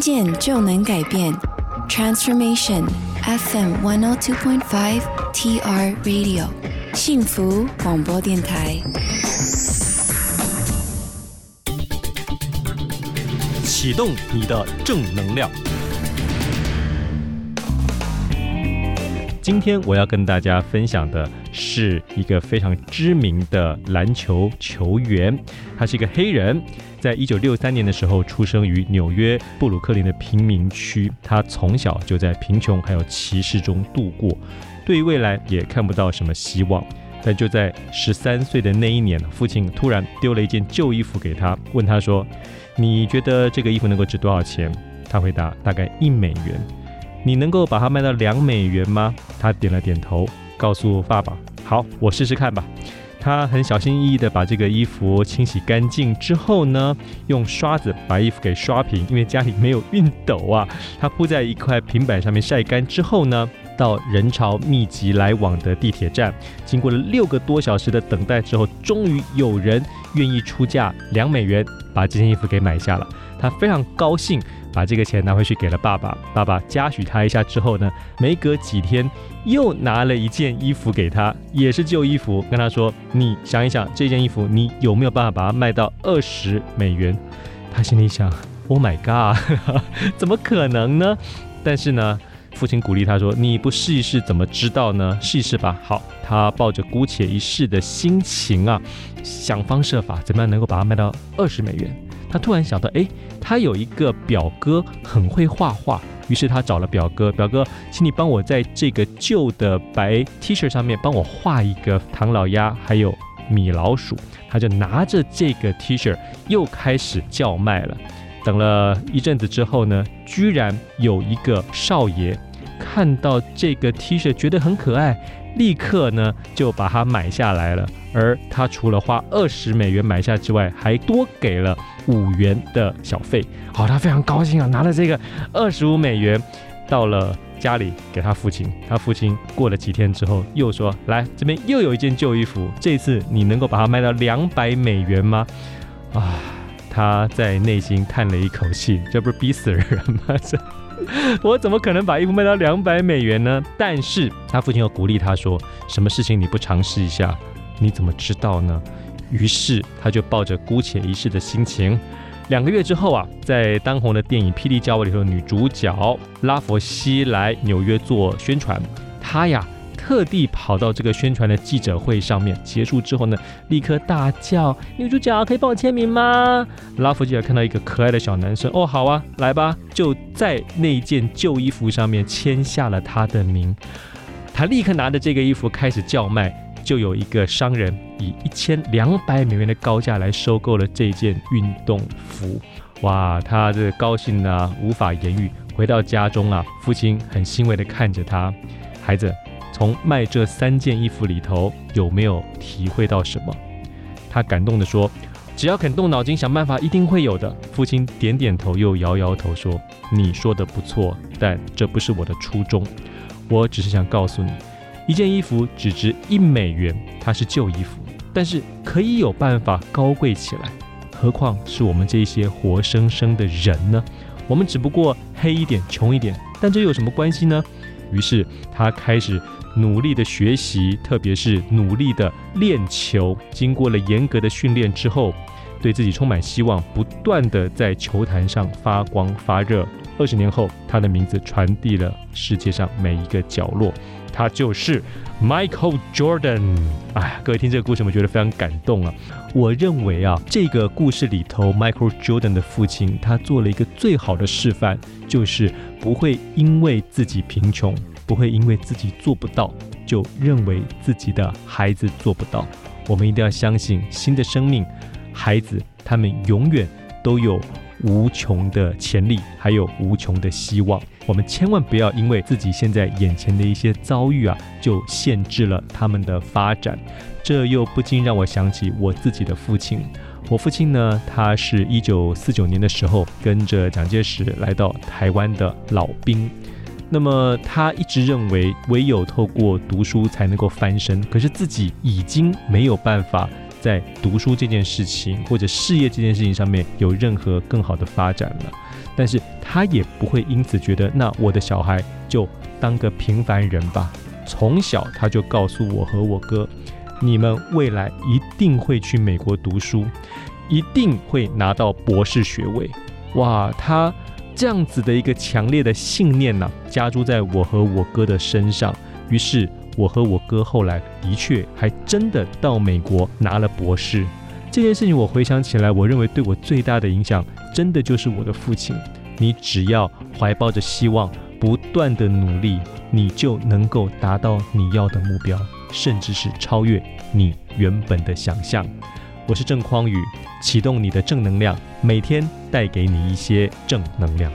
见就能改变，Transformation FM 102.5 TR Radio 幸福广播电台，启动你的正能量。今天我要跟大家分享的是一个非常知名的篮球球员，他是一个黑人，在一九六三年的时候出生于纽约布鲁克林的贫民区，他从小就在贫穷还有歧视中度过，对于未来也看不到什么希望。但就在十三岁的那一年，父亲突然丢了一件旧衣服给他，问他说：“你觉得这个衣服能够值多少钱？”他回答：“大概一美元。”你能够把它卖到两美元吗？他点了点头，告诉爸爸：“好，我试试看吧。”他很小心翼翼地把这个衣服清洗干净之后呢，用刷子把衣服给刷平，因为家里没有熨斗啊。他铺在一块平板上面晒干之后呢，到人潮密集来往的地铁站，经过了六个多小时的等待之后，终于有人愿意出价两美元把这件衣服给买下了。他非常高兴。把这个钱拿回去给了爸爸，爸爸嘉许他一下之后呢，没隔几天又拿了一件衣服给他，也是旧衣服，跟他说：“你想一想，这件衣服你有没有办法把它卖到二十美元？”他心里想：“Oh my god，怎么可能呢？”但是呢，父亲鼓励他说：“你不试一试怎么知道呢？试一试吧。”好，他抱着姑且一试的心情啊，想方设法怎么样能够把它卖到二十美元。他突然想到，哎，他有一个表哥很会画画，于是他找了表哥，表哥，请你帮我在这个旧的白 T 恤上面帮我画一个唐老鸭，还有米老鼠。他就拿着这个 T 恤又开始叫卖了。等了一阵子之后呢，居然有一个少爷看到这个 T 恤觉得很可爱，立刻呢就把它买下来了。而他除了花二十美元买下之外，还多给了五元的小费。好，他非常高兴啊，拿了这个二十五美元到了家里给他父亲。他父亲过了几天之后又说：“来，这边又有一件旧衣服，这次你能够把它卖到两百美元吗？”啊，他在内心叹了一口气，这不是逼死人吗？这 我怎么可能把衣服卖到两百美元呢？但是他父亲又鼓励他说：“什么事情你不尝试一下？”你怎么知道呢？于是他就抱着姑且一试的心情，两个月之后啊，在当红的电影《霹雳娇娃》里头，女主角拉佛西来纽约做宣传，她呀特地跑到这个宣传的记者会上面，结束之后呢，立刻大叫：“女主角可以帮我签名吗？”拉夫吉尔看到一个可爱的小男生，哦，好啊，来吧，就在那件旧衣服上面签下了他的名。他立刻拿着这个衣服开始叫卖。就有一个商人以一千两百美元的高价来收购了这件运动服，哇，他这高兴的、啊、无法言喻。回到家中啊，父亲很欣慰地看着他，孩子，从卖这三件衣服里头有没有体会到什么？他感动地说：“只要肯动脑筋想办法，一定会有的。”父亲点点头，又摇摇头说：“你说的不错，但这不是我的初衷，我只是想告诉你。”一件衣服只值一美元，它是旧衣服，但是可以有办法高贵起来，何况是我们这些活生生的人呢？我们只不过黑一点、穷一点，但这有什么关系呢？于是他开始努力的学习，特别是努力的练球。经过了严格的训练之后，对自己充满希望，不断的在球坛上发光发热。二十年后，他的名字传递了世界上每一个角落。他就是 Michael Jordan。哎，各位听这个故事，我觉得非常感动啊。我认为啊，这个故事里头，Michael Jordan 的父亲他做了一个最好的示范，就是不会因为自己贫穷，不会因为自己做不到，就认为自己的孩子做不到。我们一定要相信新的生命，孩子他们永远都有。无穷的潜力，还有无穷的希望。我们千万不要因为自己现在眼前的一些遭遇啊，就限制了他们的发展。这又不禁让我想起我自己的父亲。我父亲呢，他是一九四九年的时候跟着蒋介石来到台湾的老兵。那么他一直认为，唯有透过读书才能够翻身。可是自己已经没有办法在读书这件事情或者事业这件事情上面有任何更好的发展了。但是他也不会因此觉得，那我的小孩就当个平凡人吧。从小他就告诉我和我哥，你们未来一定会去美国读书，一定会拿到博士学位。哇，他这样子的一个强烈的信念呢、加诸在我和我哥的身上。于是我和我哥后来的确还真的到美国拿了博士。这件事情我回想起来，我认为对我最大的影响，真的就是我的父亲。你只要怀抱着希望，不断的努力，你就能够达到你要的目标，甚至是超越你原本的想象。我是郑匡宇，启动你的正能量，每天带给你一些正能量。